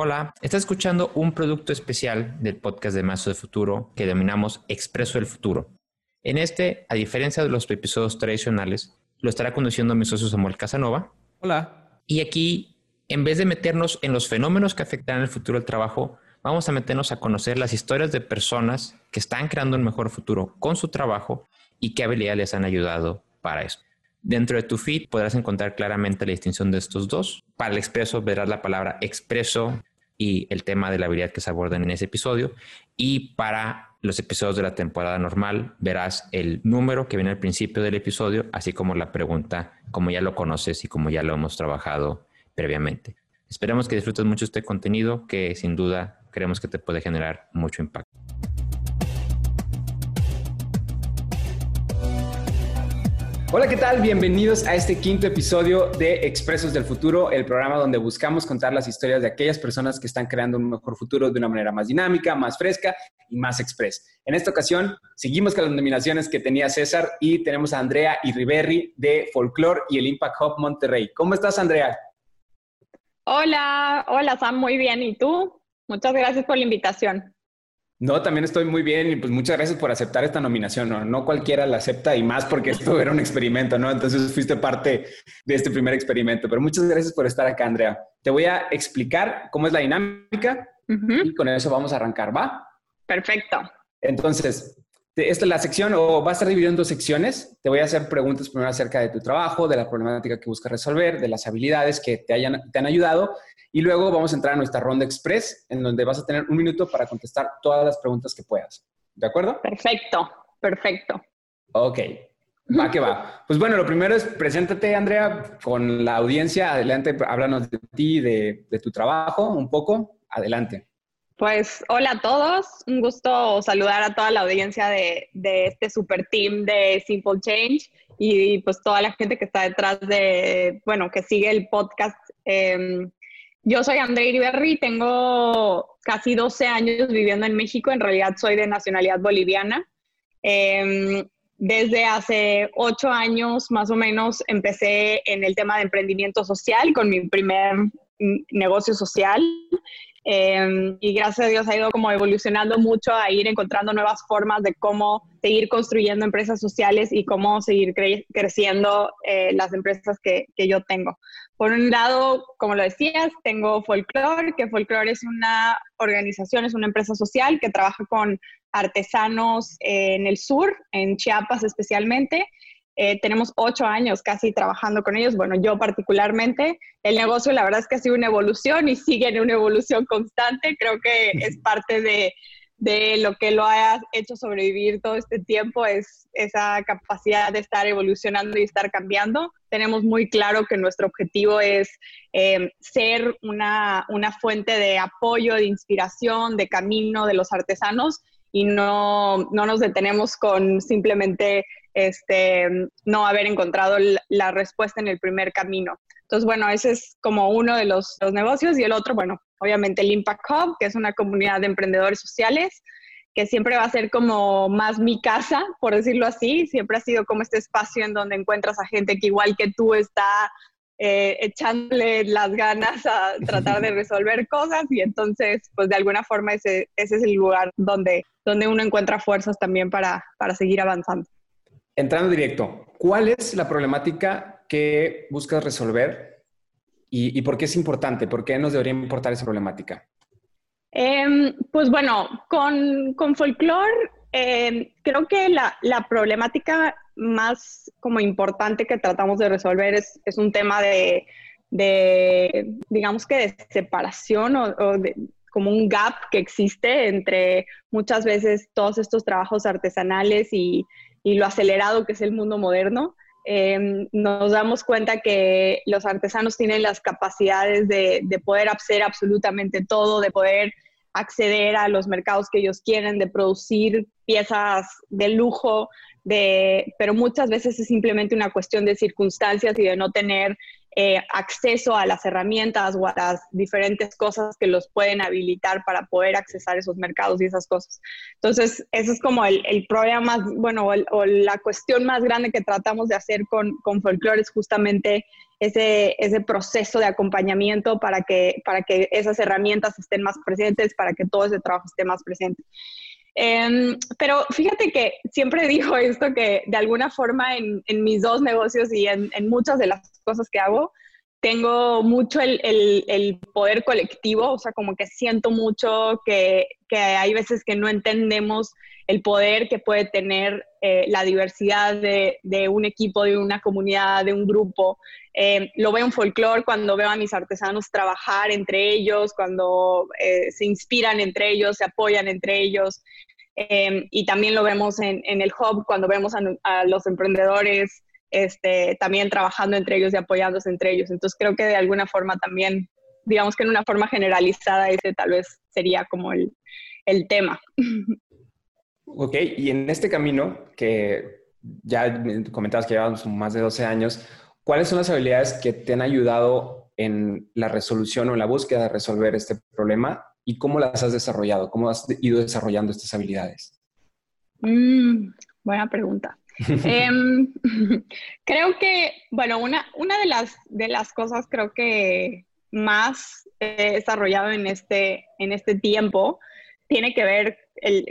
Hola, estás escuchando un producto especial del podcast de Mazo de Futuro que denominamos Expreso del Futuro. En este, a diferencia de los episodios tradicionales, lo estará conduciendo mi socio Samuel Casanova. Hola. Y aquí, en vez de meternos en los fenómenos que afectarán el futuro del trabajo, vamos a meternos a conocer las historias de personas que están creando un mejor futuro con su trabajo y qué habilidades les han ayudado para eso. Dentro de tu feed podrás encontrar claramente la distinción de estos dos. Para el expreso verás la palabra expreso y el tema de la habilidad que se abordan en ese episodio. Y para los episodios de la temporada normal verás el número que viene al principio del episodio, así como la pregunta, como ya lo conoces y como ya lo hemos trabajado previamente. Esperemos que disfrutes mucho este contenido que sin duda creemos que te puede generar mucho impacto. Hola, ¿qué tal? Bienvenidos a este quinto episodio de Expresos del Futuro, el programa donde buscamos contar las historias de aquellas personas que están creando un mejor futuro de una manera más dinámica, más fresca y más express. En esta ocasión, seguimos con las nominaciones que tenía César y tenemos a Andrea Irriberri de Folklore y el Impact Hub Monterrey. ¿Cómo estás, Andrea? Hola, hola Sam, muy bien. ¿Y tú? Muchas gracias por la invitación. No, también estoy muy bien y pues muchas gracias por aceptar esta nominación. No, no cualquiera la acepta y más porque esto era un experimento, ¿no? Entonces fuiste parte de este primer experimento. Pero muchas gracias por estar acá, Andrea. Te voy a explicar cómo es la dinámica y con eso vamos a arrancar, ¿va? Perfecto. Entonces, esta es la sección o va a estar dividida en dos secciones. Te voy a hacer preguntas primero acerca de tu trabajo, de la problemática que buscas resolver, de las habilidades que te, hayan, te han ayudado y luego vamos a entrar a nuestra ronda express, en donde vas a tener un minuto para contestar todas las preguntas que puedas. ¿De acuerdo? Perfecto, perfecto. Ok, va que va. Pues bueno, lo primero es preséntate, Andrea, con la audiencia. Adelante, háblanos de ti, de, de tu trabajo un poco. Adelante. Pues hola a todos, un gusto saludar a toda la audiencia de, este super team de Simple Change y pues toda la gente que está detrás de, bueno, que sigue el podcast. Eh, yo soy André Iriberri, tengo casi 12 años viviendo en México, en realidad soy de nacionalidad boliviana. Em, desde hace ocho años más o menos empecé en el tema de emprendimiento social con mi primer negocio social em, y gracias a Dios ha ido como evolucionando mucho a ir encontrando nuevas formas de cómo seguir construyendo empresas sociales y cómo seguir creciendo eh, las empresas que, que yo tengo. Por un lado, como lo decías, tengo Folklore, que Folklore es una organización, es una empresa social que trabaja con artesanos en el sur, en Chiapas especialmente. Eh, tenemos ocho años casi trabajando con ellos, bueno, yo particularmente. El negocio, la verdad es que ha sido una evolución y sigue en una evolución constante. Creo que es parte de, de lo que lo ha hecho sobrevivir todo este tiempo es esa capacidad de estar evolucionando y estar cambiando. Tenemos muy claro que nuestro objetivo es eh, ser una, una, fuente de apoyo, de inspiración, de camino de los artesanos y no, no nos detenemos con simplemente este, no haber encontrado la respuesta en el primer camino. Entonces, bueno, ese es como uno de los, los negocios y el otro, bueno, obviamente el Impact Hub, que es una comunidad de emprendedores sociales, que siempre va a ser como más mi casa, por decirlo así. Siempre ha sido como este espacio en donde encuentras a gente que igual que tú está eh, echándole las ganas a tratar de resolver cosas y entonces, pues de alguna forma ese, ese es el lugar donde, donde uno encuentra fuerzas también para, para seguir avanzando. Entrando directo, ¿cuál es la problemática que buscas resolver ¿Y, por qué es importante? ¿Por qué nos debería importar esa problemática? Eh, pues bueno, con, con folklore eh, creo que la, la, problemática más como importante que tratamos de resolver es, es un tema de, de, digamos que de separación o, como un gap que existe entre muchas veces todos estos trabajos artesanales y, y lo acelerado que es el mundo moderno. Em, nos damos cuenta que los artesanos tienen las capacidades de, poder hacer absolutamente todo, de poder acceder a los mercados que ellos quieren, de producir piezas de lujo, de, pero muchas veces es simplemente una cuestión de circunstancias y de no tener eh, acceso a las herramientas o a las diferentes cosas que los pueden habilitar para poder accesar esos mercados y esas cosas. Entonces, eso es como el, el más, bueno, o, la cuestión más grande que tratamos de hacer con, con Folklore es justamente ese, ese proceso de acompañamiento para que, para que esas herramientas estén más presentes, para que todo ese trabajo esté más presente. Em, pero fíjate que siempre digo esto, que de alguna forma en, en mis dos negocios y en, en, muchas de las cosas que hago, tengo mucho el, el, el, poder colectivo, o sea, como que siento mucho que, que, hay veces que no entendemos el poder que puede tener eh, la diversidad de, de, un equipo, de una comunidad, de un grupo. Eh, lo veo en folclore cuando veo a mis artesanos trabajar entre ellos, cuando eh, se inspiran entre ellos, se apoyan entre ellos. Eh, y también lo vemos en, en, el hub cuando vemos a, a los emprendedores este, también trabajando entre ellos y apoyándose entre ellos. Entonces creo que de alguna forma también, digamos que en una forma generalizada ese tal vez sería como el, el tema. Ok, y en este camino que ya comentabas que llevamos más de 12 años, ¿cuáles son las habilidades que te han ayudado en la resolución o en la búsqueda de resolver este problema y cómo las has desarrollado? ¿Cómo has ido desarrollando estas habilidades? Mm, buena pregunta eh, creo que, bueno, una, una de, las, de las cosas creo que más he desarrollado en este, en este tiempo tiene que ver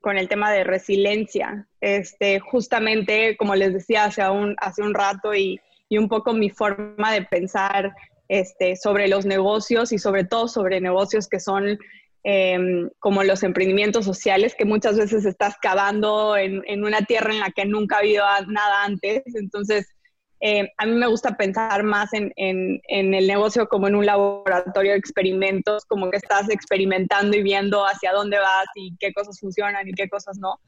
con el tema de resiliencia. Este, justamente, como les decía hace un, hace un rato, y, y un poco mi forma de pensar este, sobre los negocios y sobre todo sobre negocios que son Em, como los emprendimientos sociales, que muchas veces estás cavando en, en, una tierra en la que nunca ha habido nada antes. Entonces, eh, a mí me gusta pensar más en, en, en, el negocio como en un laboratorio de experimentos, como que estás experimentando y viendo hacia dónde vas y qué cosas funcionan y qué cosas no.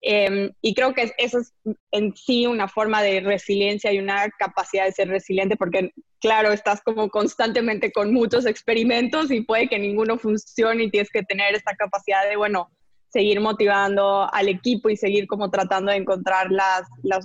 Eh, y creo que eso es en sí una forma de resiliencia y una capacidad de ser resiliente, porque claro, estás como constantemente con muchos experimentos y puede que ninguno funcione y tienes que tener esta capacidad de, bueno, seguir motivando al equipo y seguir como tratando de encontrar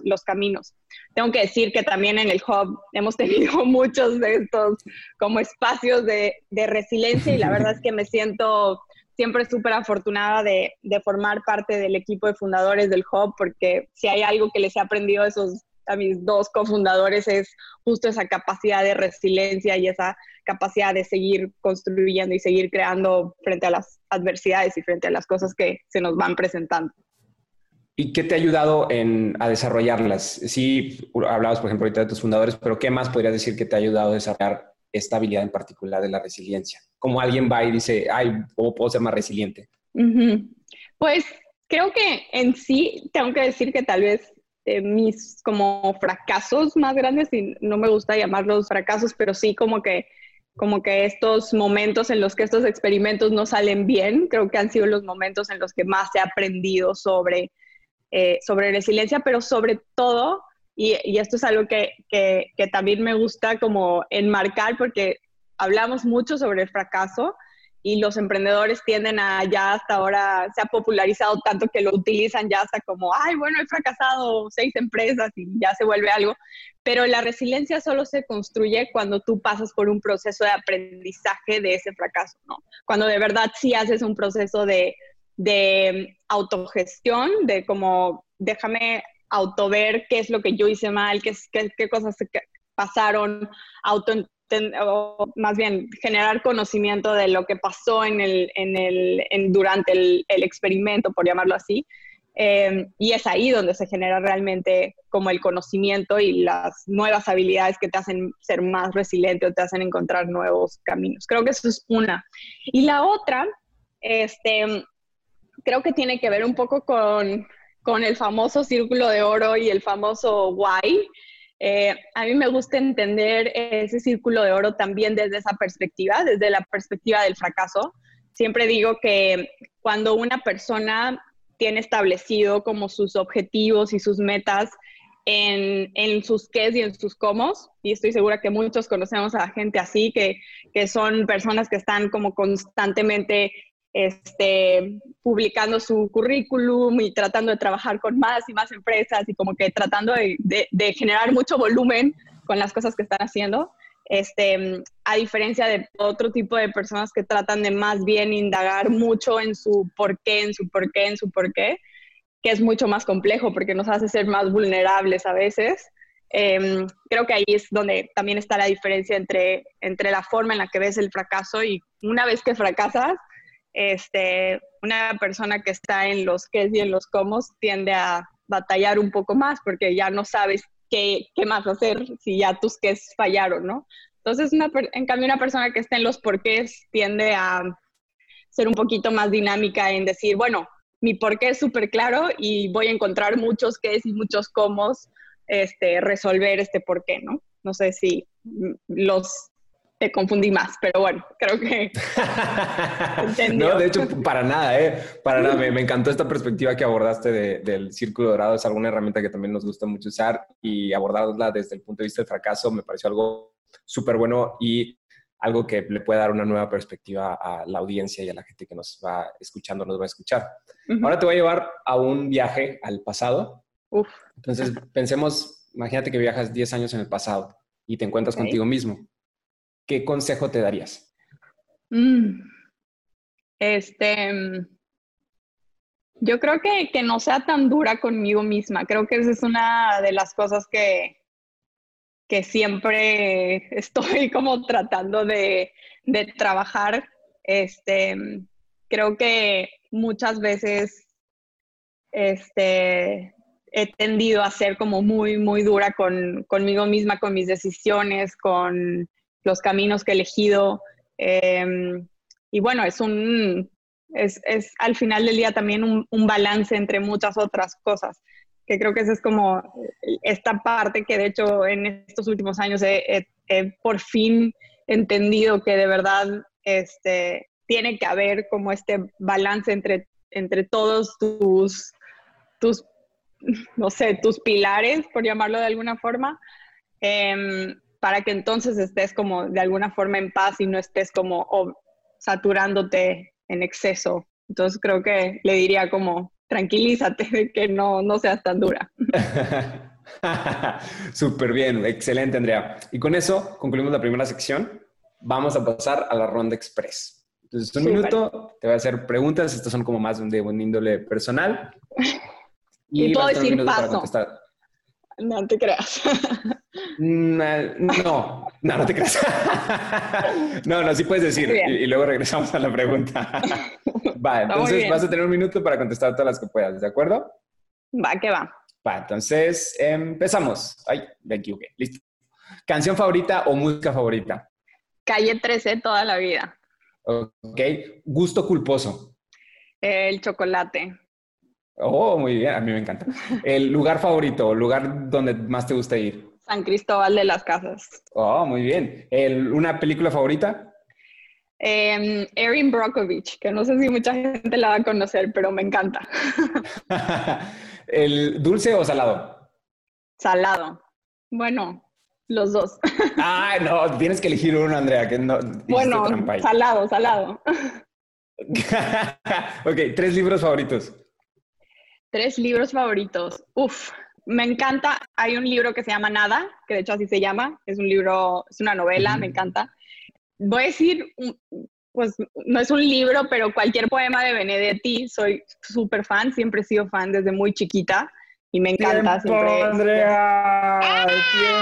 los caminos. Tengo que decir que también en el hub hemos tenido muchos de estos como espacios de, resiliencia y la verdad es que me siento siempre súper afortunada de, de, formar parte del equipo de fundadores del hub porque si hay algo que les he aprendido esos a mis dos cofundadores es justo esa capacidad de resiliencia y esa capacidad de seguir construyendo y seguir creando frente a las adversidades y frente a las cosas que se nos van presentando. ¿Y qué te ha ayudado en, a desarrollarlas? Sí, hablabas, por ejemplo, ahorita de tus fundadores, pero ¿qué más podrías decir que te ha ayudado a desarrollar esta habilidad en particular de la resiliencia? ¿Cómo alguien va y dice, ay, ¿cómo puedo ser más resiliente? Uh -huh. Pues creo que en sí tengo que decir que tal vez eh, mis como fracasos más grandes, y no me gusta llamarlos fracasos, pero sí como que, como que estos momentos en los que estos experimentos no salen bien, creo que han sido los momentos en los que más he aprendido sobre, eh, sobre resiliencia, pero sobre todo, y, y esto es algo que, que, que también me gusta como enmarcar porque hablamos mucho sobre el fracaso, y los emprendedores tienden a ya hasta ahora se ha popularizado tanto que lo utilizan ya hasta como, ay, bueno, he fracasado seis empresas y ya se vuelve algo, pero la resiliencia solo se construye cuando tú pasas por un proceso de aprendizaje de ese fracaso, ¿no? Cuando de verdad sí haces un proceso de, de autogestión, de como, déjame autover qué es lo que yo hice mal, qué, qué, cosas pasaron, auto o más bien generar conocimiento de lo que pasó en el, en el, durante el, experimento, por llamarlo así. Eh, y es ahí donde se genera realmente como el conocimiento y las nuevas habilidades que te hacen ser más resiliente o te hacen encontrar nuevos caminos. Creo que eso es una. Y la otra, este, creo que tiene que ver un poco con, con el famoso círculo de oro y el famoso why. Eh, a mí me gusta entender ese círculo de oro también desde esa perspectiva, desde la perspectiva del fracaso. Siempre digo que cuando una persona tiene establecido como sus objetivos y sus metas en, en sus qués y en sus cómo, y estoy segura que muchos conocemos a gente así, que, que son personas que están como constantemente este, publicando su currículum y tratando de trabajar con más y más empresas y como que tratando de, generar mucho volumen con las cosas que están haciendo. Este, a diferencia de otro tipo de personas que tratan de más bien indagar mucho en su por qué, en su por qué, en su por qué, que es mucho más complejo porque nos hace ser más vulnerables a veces. Em, creo que ahí es donde también está la diferencia entre, entre la forma en la que ves el fracaso y una vez que fracasas, este, una persona que está en los qué y en los cómo tiende a batallar un poco más porque ya no sabes qué, qué más hacer si ya tus qué fallaron, ¿no? Entonces, una, en cambio, una persona que está en los porqués tiende a ser un poquito más dinámica en decir, bueno, mi porqué es súper claro y voy a encontrar muchos qué y muchos cómo este, resolver este porqué, ¿no? No sé si los te confundí más, pero bueno, creo que... no, de hecho, para nada, ¿eh? Para nada, me, encantó esta perspectiva que abordaste del círculo dorado, es alguna herramienta que también nos gusta mucho usar y abordarla desde el punto de vista del fracaso me pareció algo súper bueno y algo que le puede dar una nueva perspectiva a la audiencia y a la gente que nos va escuchando, nos va a escuchar. Ahora te voy a llevar a un viaje al pasado. Uf. Entonces, pensemos, imagínate que viajas 10 años en el pasado y te encuentras contigo mismo. ¿Qué consejo te darías? Mm. Este, mm, yo creo que, que, no sea tan dura conmigo misma. Creo que esa es una de las cosas que, que siempre estoy como tratando de, de trabajar. Este, mm, creo que muchas veces este, he tendido a ser como muy, muy dura con, conmigo misma, con mis decisiones, con los caminos que he elegido. Em, y bueno, es un, es, es, al final del día también un, un, balance entre muchas otras cosas, que creo que esa es como esta parte que de hecho en estos últimos años he, por fin entendido que de verdad este, tiene que haber como este balance entre, entre todos tus, tus, no sé, tus pilares, por llamarlo de alguna forma. Eh, para que entonces estés como de alguna forma en paz y no estés como saturándote en exceso. Entonces creo que le diría como tranquilízate de que no, no seas tan dura. Súper bien, excelente Andrea. Y con eso concluimos la primera sección. Vamos a pasar a la ronda express. Entonces, un minuto, te voy a hacer preguntas. Estas son como más de un índole personal. Y, y puedo decir paso. No te creas. No, no, no te creas. No, no, sí puedes decir. Y, luego regresamos a la pregunta. Va, entonces vas a tener un minuto para contestar todas las que puedas, ¿de acuerdo? Va, que va. Va, entonces empezamos. Ay, me equivoqué. Listo. ¿Canción favorita o música favorita? Calle 13 toda la vida. Ok. ¿Gusto culposo? El chocolate. Oh, muy bien, a mí me encanta. ¿El lugar favorito, lugar donde más te gusta ir? San Cristóbal de las Casas. Oh, muy bien. ¿El, ¿Una película favorita? Eh, Erin Brockovich, que no sé si mucha gente la va a conocer, pero me encanta. ¿El dulce o salado? Salado. Bueno, los dos. ah, no, tienes que elegir uno, Andrea, que no. Bueno, salado, salado. ok, tres libros favoritos. Tres libros favoritos. Uf, me encanta. Hay un libro que se llama Nada, que de hecho así se llama. Es un libro, es una novela, me encanta. Voy a decir, pues no es un libro, pero cualquier poema de Benedetti, soy súper fan, siempre he sido fan desde muy chiquita y me encanta tiempo, siempre. Andrea, ¡Ah!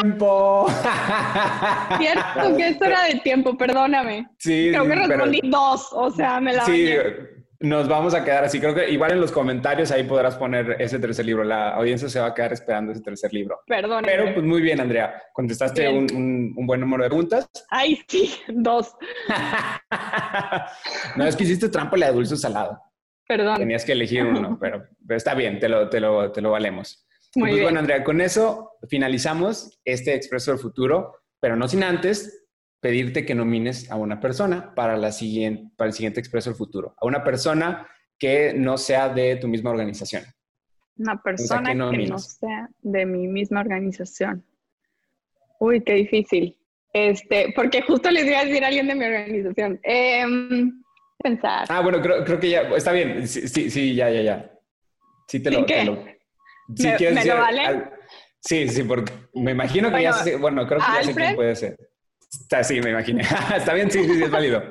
tiempo. Cierto que esto era de tiempo, perdóname. Sí, creo que respondí dos, o sea, me la. Sí, nos vamos a quedar así. Creo que igual en los comentarios ahí podrás poner ese tercer libro. La audiencia se va a quedar esperando ese tercer libro. Perdón. Pero pues muy bien, Andrea. Contestaste Un, buen número de preguntas. Ay, sí, dos. no, es que hiciste trampa la de dulce o salado. Perdón. Tenías que elegir uno, pero, está bien, te lo, te lo, te lo valemos. Muy pues, bien. bueno, Andrea, con eso finalizamos este Expreso del Futuro, pero no sin antes pedirte que nomines a una persona para, la siguiente, para el siguiente Expreso del Futuro, a una persona que no sea de tu misma organización. Una persona que no sea de mi misma organización. Uy, qué difícil. Este, porque justo les iba a decir a alguien de mi organización. Em, pensar. Ah, bueno, creo, creo, que ya, está bien. Sí, sí, ya, ya, ya. Sí, te lo. Te lo sí, ¿Me, ¿me lo vale? sí, sí, porque me imagino que ya sé, bueno, creo que ya sé quién puede ser. Está, sí, me imaginé. Está bien, sí, sí, sí, es válido.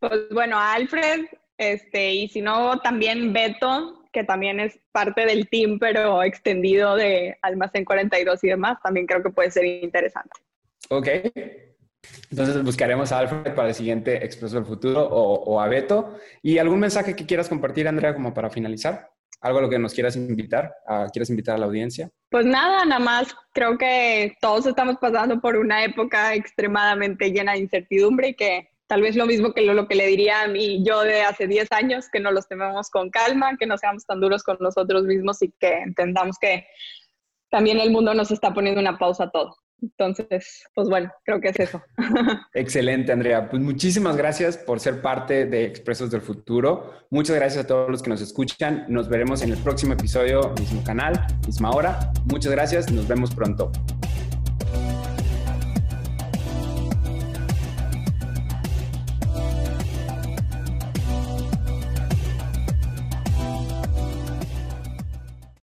Pues bueno, Alfred, este, y si no, también Beto, que también es parte del team, pero extendido de Almacén 42 y demás, también creo que puede ser interesante. Ok. Entonces buscaremos a Alfred para el siguiente Expreso del Futuro o, o a Beto. ¿Y algún mensaje que quieras compartir, Andrea, como para finalizar? ¿Algo a lo que nos quieras invitar? A, ¿Quieres invitar a la audiencia? Pues nada, nada más creo que todos estamos pasando por una época extremadamente llena de incertidumbre y que tal vez lo mismo que lo, que le diría a mí yo de hace 10 años, que no los tememos con calma, que no seamos tan duros con nosotros mismos y que entendamos que también el mundo nos está poniendo una pausa a todo. Entonces, pues bueno, creo que es eso. Excelente, Andrea. Pues muchísimas gracias por ser parte de Expresos del Futuro. Muchas gracias a todos los que nos escuchan. Nos veremos en el próximo episodio, mismo canal, misma hora. Muchas gracias. Nos vemos pronto.